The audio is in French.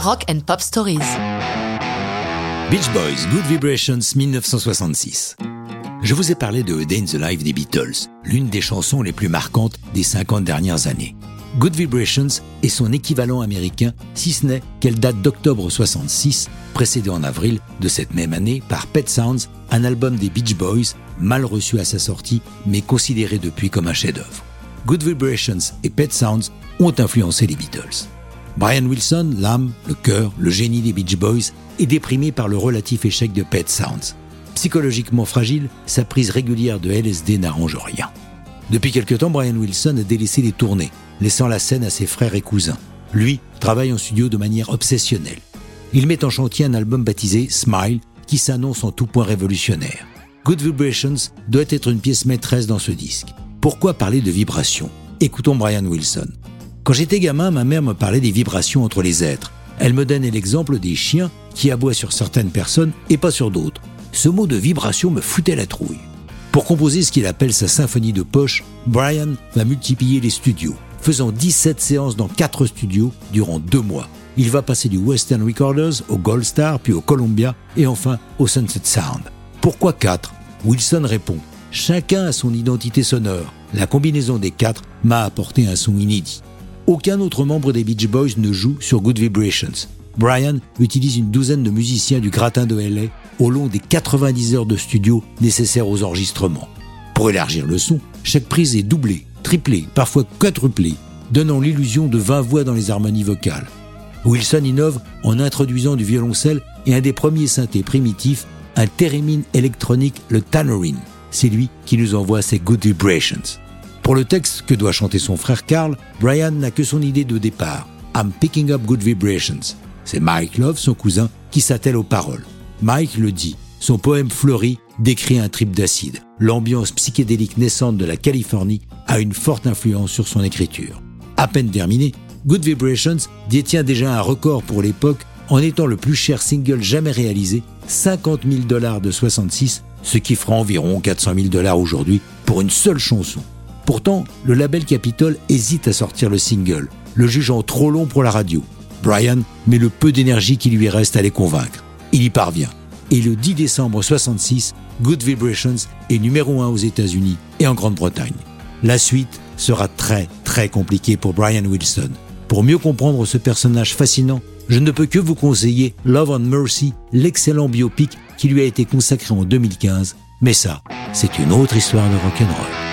Rock and Pop Stories. Beach Boys, Good Vibrations 1966. Je vous ai parlé de A Day in the Life des Beatles, l'une des chansons les plus marquantes des 50 dernières années. Good Vibrations est son équivalent américain, si ce n'est qu'elle date d'octobre 66, précédée en avril de cette même année par Pet Sounds, un album des Beach Boys, mal reçu à sa sortie, mais considéré depuis comme un chef-d'œuvre. Good Vibrations et Pet Sounds ont influencé les Beatles. Brian Wilson, l'âme, le cœur, le génie des Beach Boys, est déprimé par le relatif échec de Pet Sounds. Psychologiquement fragile, sa prise régulière de LSD n'arrange rien. Depuis quelque temps, Brian Wilson a délaissé les tournées, laissant la scène à ses frères et cousins. Lui travaille en studio de manière obsessionnelle. Il met en chantier un album baptisé Smile, qui s'annonce en tout point révolutionnaire. Good Vibrations doit être une pièce maîtresse dans ce disque. Pourquoi parler de vibrations? Écoutons Brian Wilson. Quand j'étais gamin, ma mère me parlait des vibrations entre les êtres. Elle me donnait l'exemple des chiens qui aboient sur certaines personnes et pas sur d'autres. Ce mot de vibration me foutait la trouille. Pour composer ce qu'il appelle sa symphonie de poche, Brian va multiplier les studios, faisant 17 séances dans 4 studios durant 2 mois. Il va passer du Western Recorders au Gold Star, puis au Columbia et enfin au Sunset Sound. Pourquoi 4 Wilson répond Chacun a son identité sonore. La combinaison des quatre m'a apporté un son inédit. Aucun autre membre des Beach Boys ne joue sur Good Vibrations. Brian utilise une douzaine de musiciens du gratin de LA au long des 90 heures de studio nécessaires aux enregistrements. Pour élargir le son, chaque prise est doublée, triplée, parfois quadruplée, donnant l'illusion de 20 voix dans les harmonies vocales. Wilson innove en introduisant du violoncelle et un des premiers synthés primitifs, un theremin électronique, le Tannerin. C'est lui qui nous envoie ses Good Vibrations. Pour le texte que doit chanter son frère Carl, Brian n'a que son idée de départ. I'm picking up good vibrations. C'est Mike Love, son cousin, qui s'attelle aux paroles. Mike le dit. Son poème fleuri décrit un trip d'acide. L'ambiance psychédélique naissante de la Californie a une forte influence sur son écriture. À peine terminé, Good Vibrations détient déjà un record pour l'époque en étant le plus cher single jamais réalisé, 50 000 dollars de 66, ce qui fera environ 400 000 dollars aujourd'hui pour une seule chanson. Pourtant, le label Capitol hésite à sortir le single, le jugeant trop long pour la radio. Brian met le peu d'énergie qui lui reste à les convaincre. Il y parvient. Et le 10 décembre 66, Good Vibrations est numéro 1 aux États-Unis et en Grande-Bretagne. La suite sera très très compliquée pour Brian Wilson. Pour mieux comprendre ce personnage fascinant, je ne peux que vous conseiller Love and Mercy, l'excellent biopic qui lui a été consacré en 2015. Mais ça, c'est une autre histoire de rock'n'roll.